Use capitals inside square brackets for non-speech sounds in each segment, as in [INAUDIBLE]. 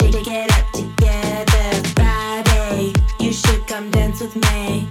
shake it up together. Friday, you should come dance with me.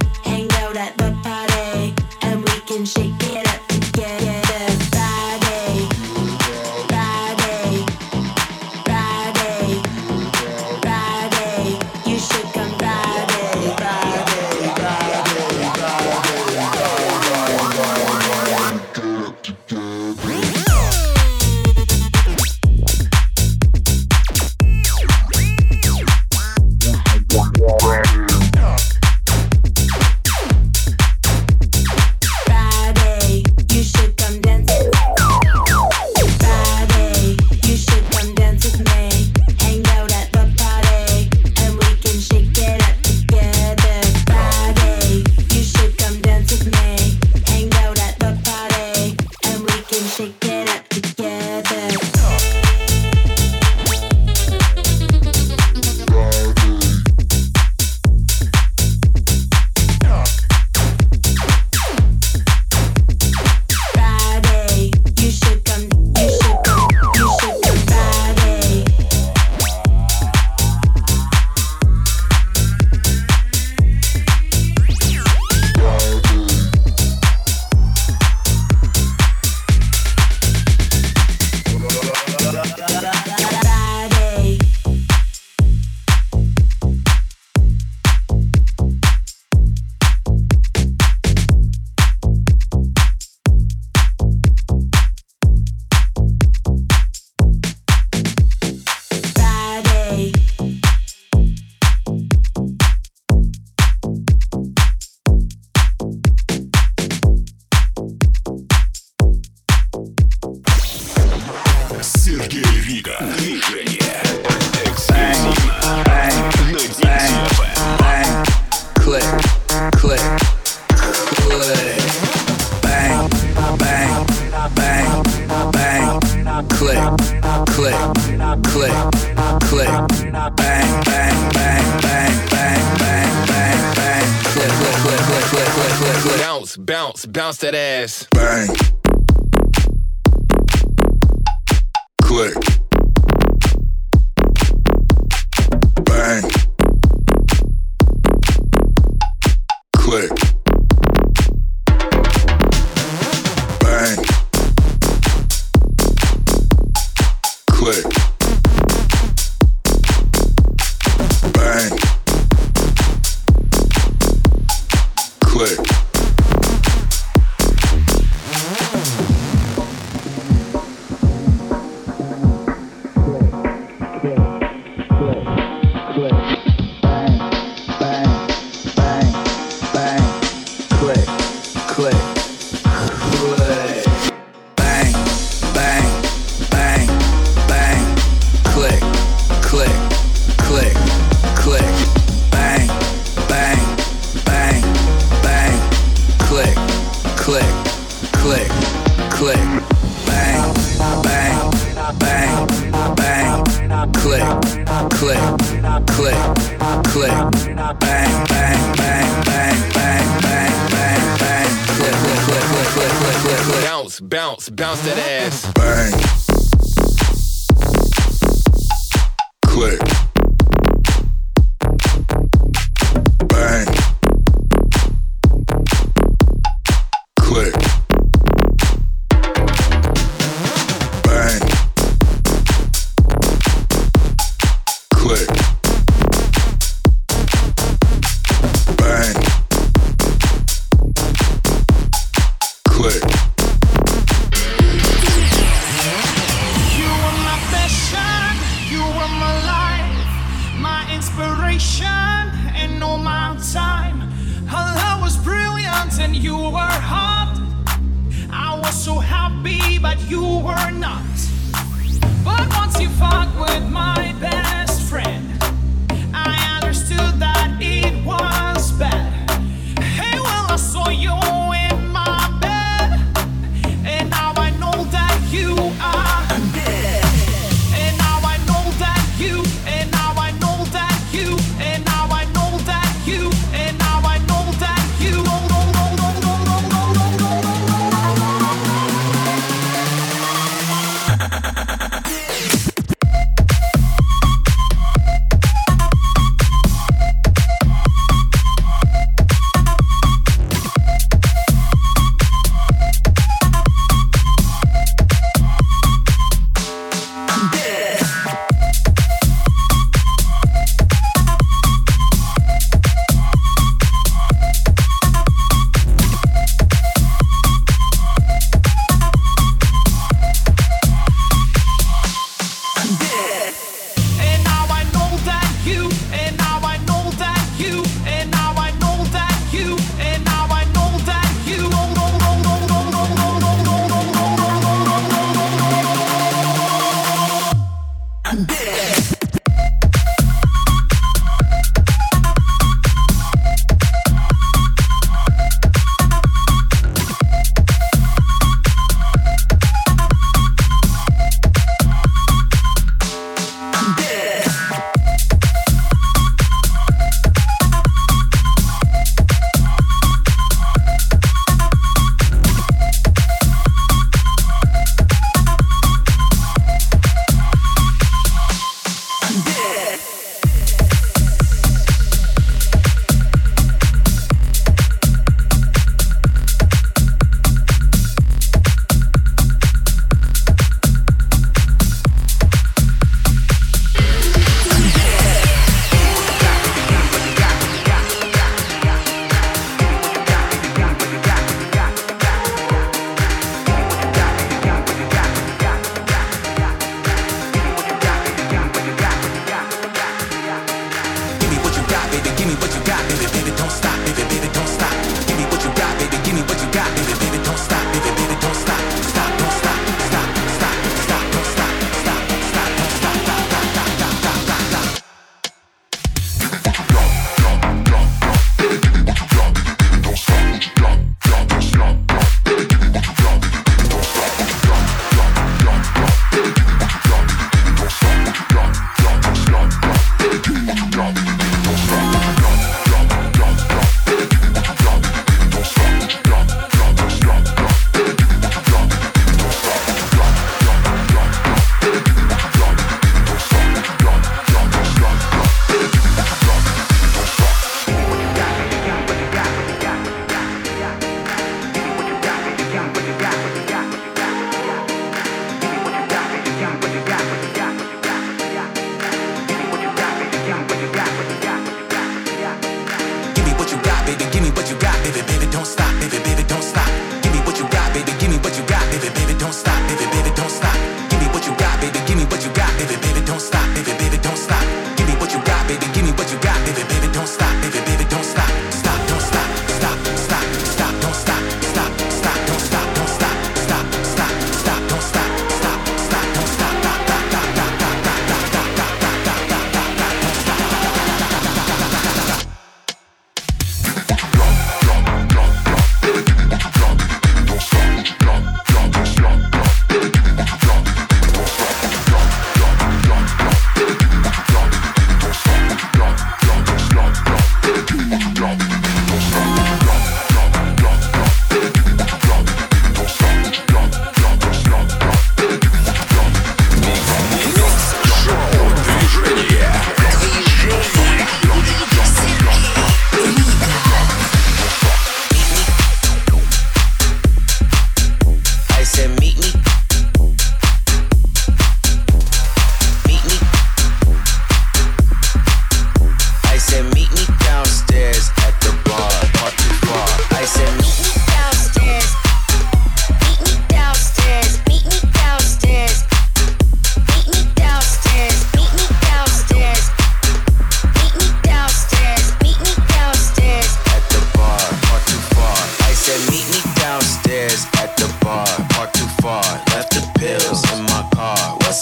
that ass.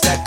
that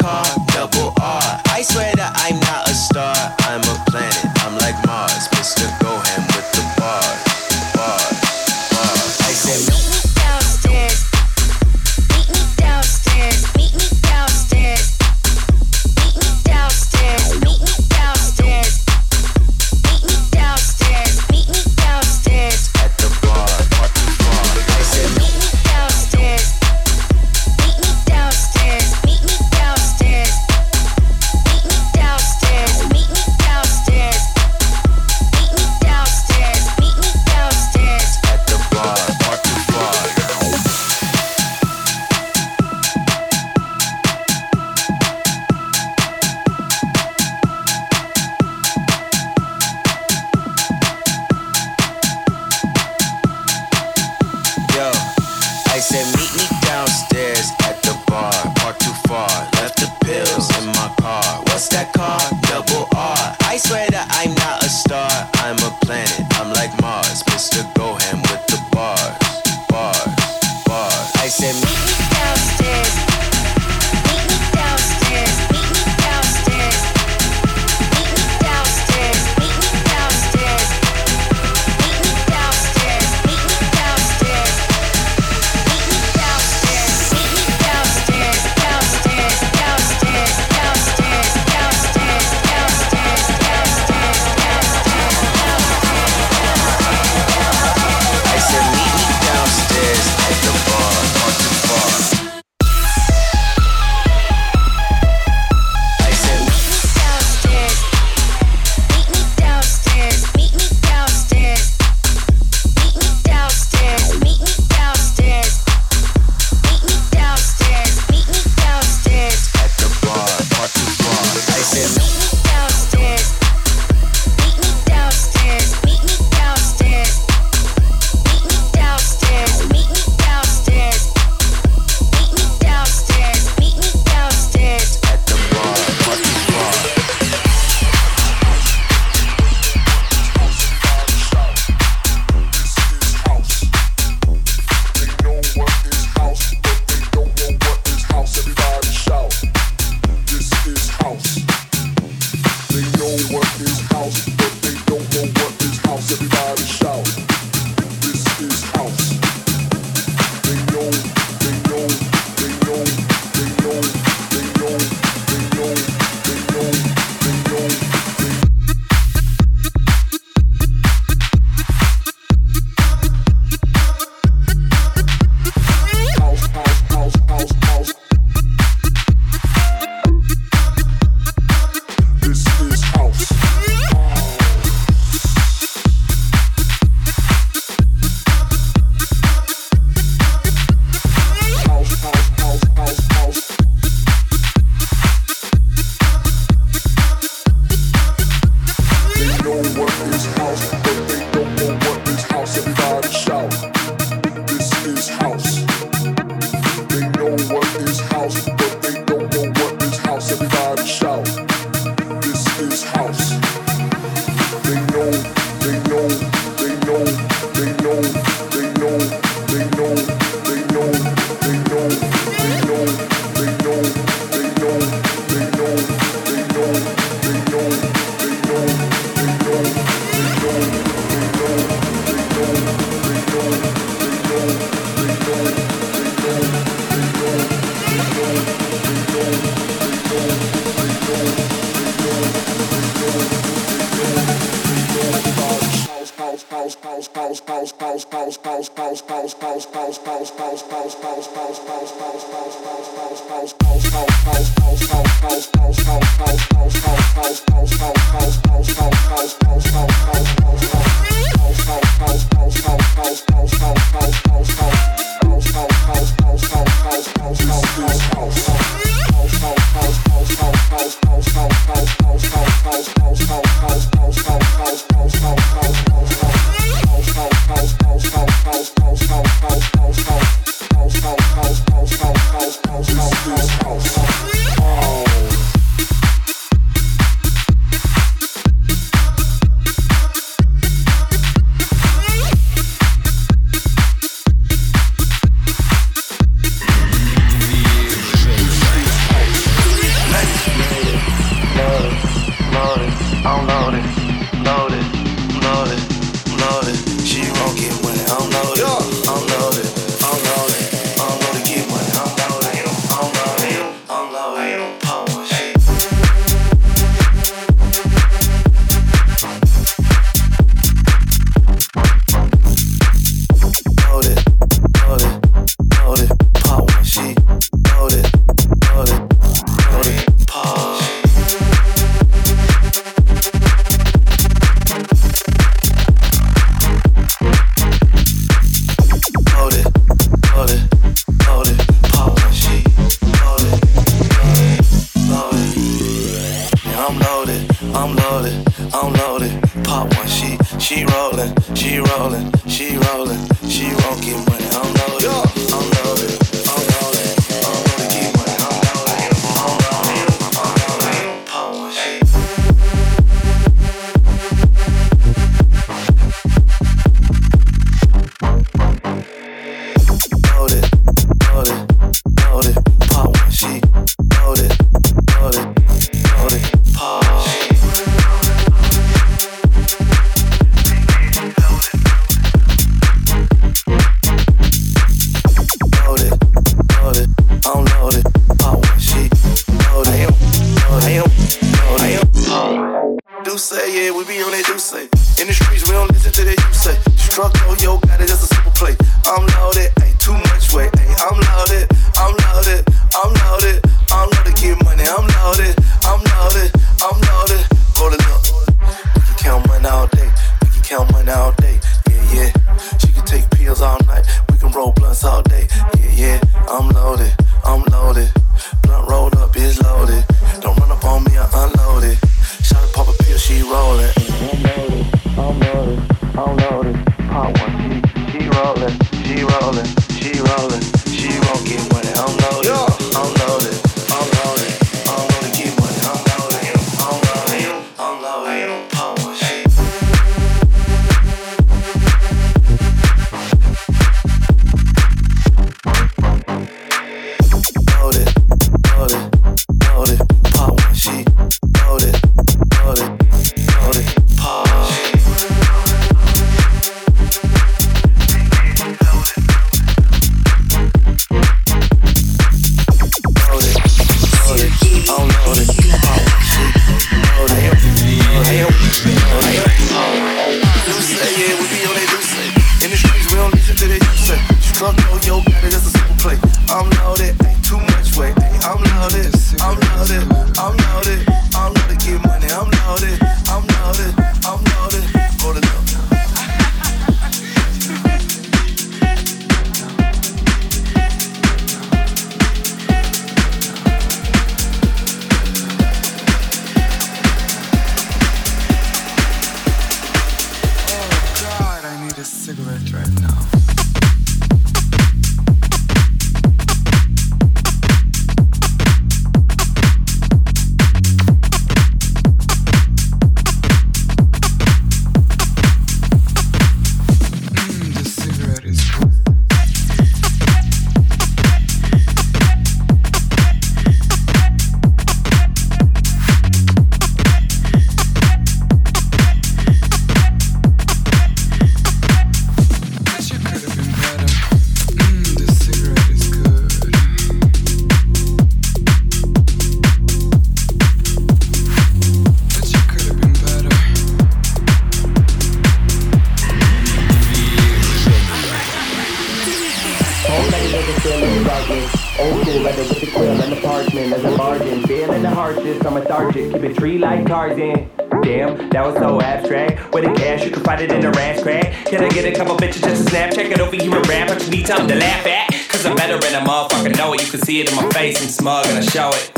I know it. You can see it in my face, I'm smug and I show it.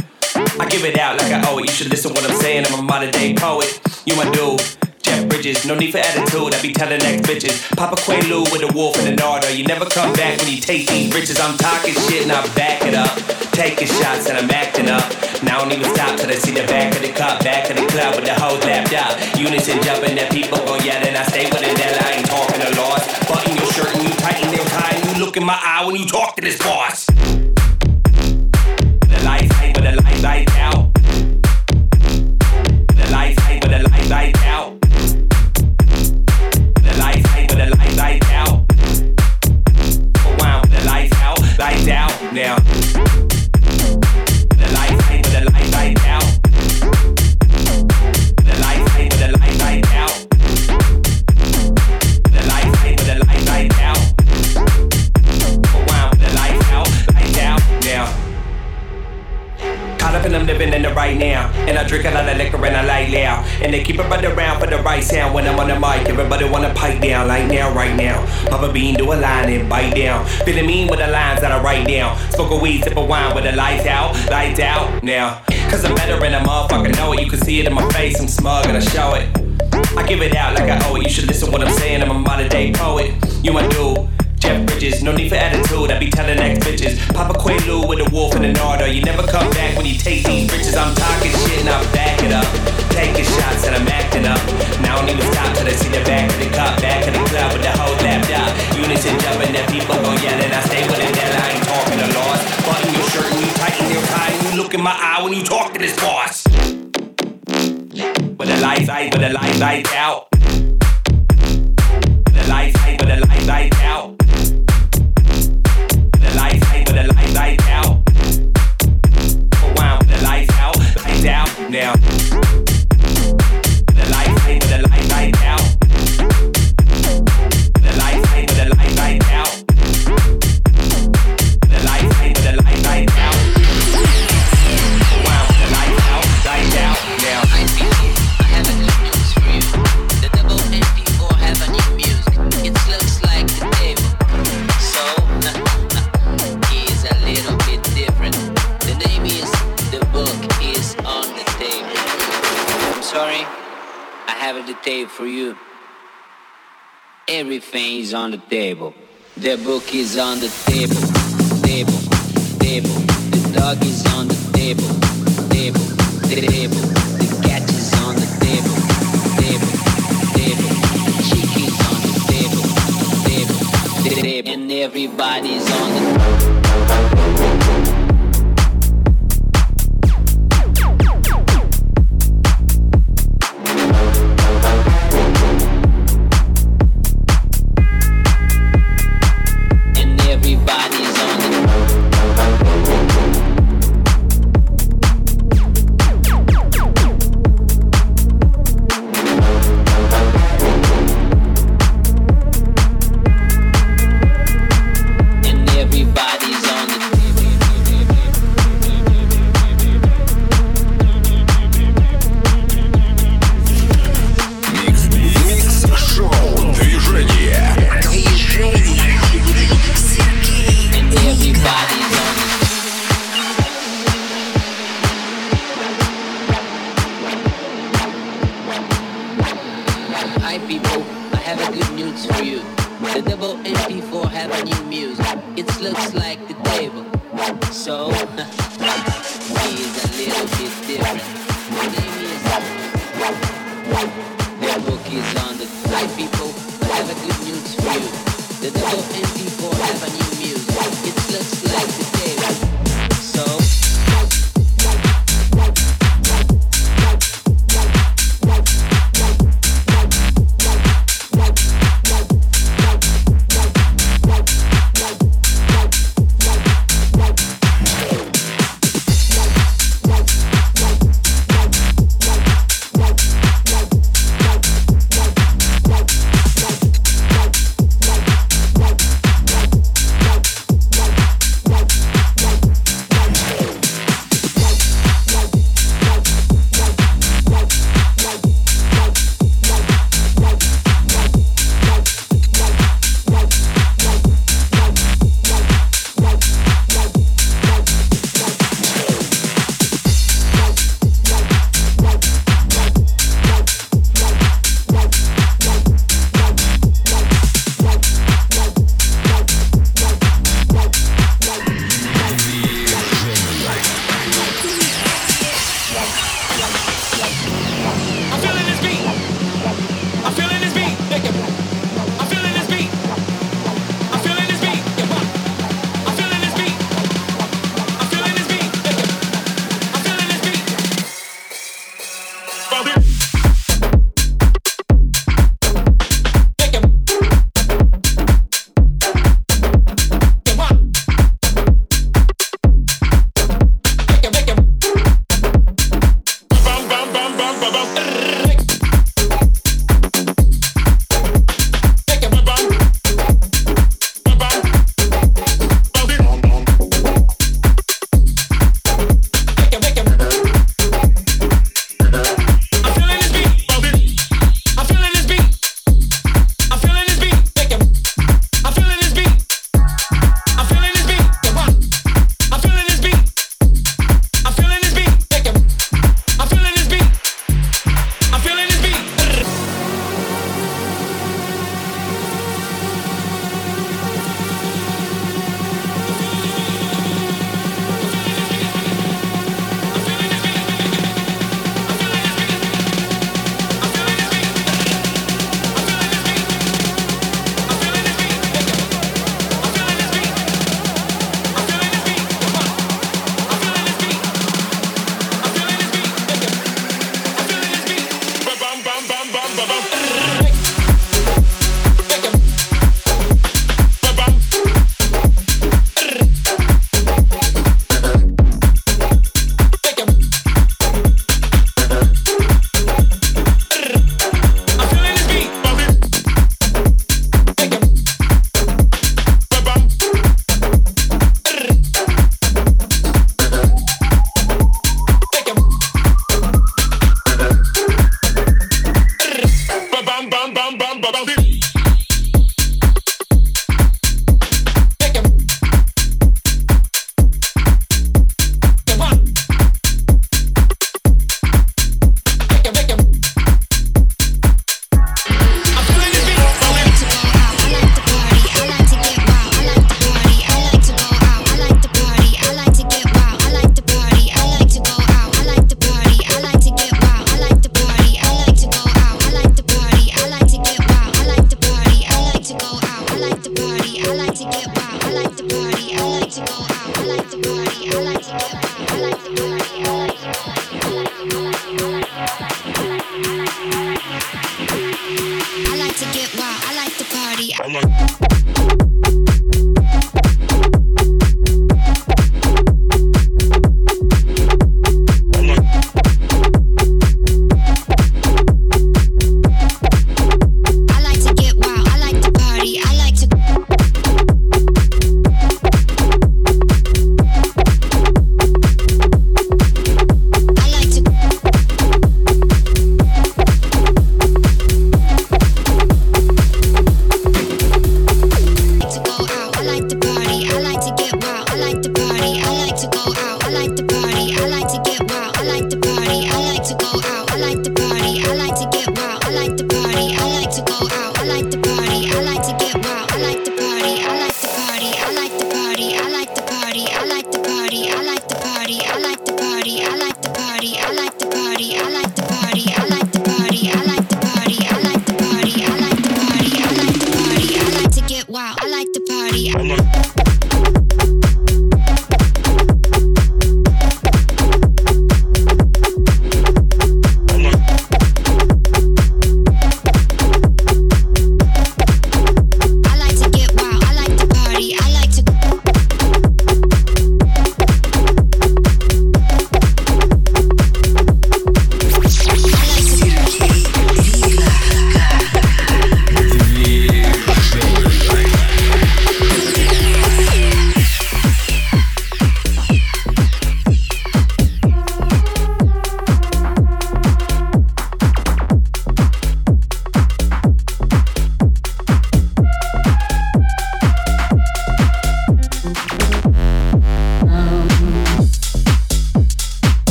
I give it out like I owe it. You should listen what I'm saying. I'm a modern day poet. You my dude. Jeff Bridges, no need for attitude. I be telling next bitches. Papa Quaalude with a wolf and an order. You never come back when you take these riches. I'm talking shit and I back it up. Taking shots and I'm acting up. Now I don't even stop till I see the back of the cup, back of the club with the hoes lapped up. Unison jumping that people go yelling. I stay with it, that I ain't talking a lot you look in my eye when you talk to this boss. The lights ain't but the lights light out. The lights ain't but the lights light out. The lights ain't but the lights light out. Wow, the lights out, lights out now. living in the right now. And I drink a lot of liquor and I light loud. And they keep it right around for the right sound when I'm on the mic. Everybody wanna pipe down, like now, right now. Papa Bean do a line and bite down. Feeling mean with the lines that I write down. Smoke a weed, sip a wine with the lights out, lights out now. Cause I'm better and a motherfucker know it. You can see it in my face, I'm smug and I show it. I give it out like I owe it. You should listen what I'm saying. I'm a modern day poet. You my dude. Jeff Bridges, no need for attitude. I be telling ex bitches. Papa Quaalude with a wolf and an order. You never come back when you take these bitches. I'm talking shit and I back it up. Taking shots and I'm acting up. Now I don't even stop till I see the back of the cop, back of the club with the whole lapped up. Units and jumping that people gon' yell and I stay with it. That I ain't talking a lot. Button your shirt and you tighten your tie and you look in my eye when you talk to this boss. But the lights out, but the lights lights out. The lights out, but the lights lights out the lights light out. The lights out, lights out now. The lights, the lights, lights Everything is on the table. The book is on the table, table, table. The dog is on the table, table, table. The cat is on the table, table, table. The chick is on the table, table, table. And everybody's on the table. suits you. The double MP4 has a new music. It looks like the table. So, [LAUGHS] he's a little bit different. My name is. The book is on the flight people. I have a good news for you. The double MP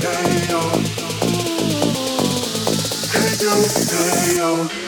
Hey yo, hey yo, hey yo.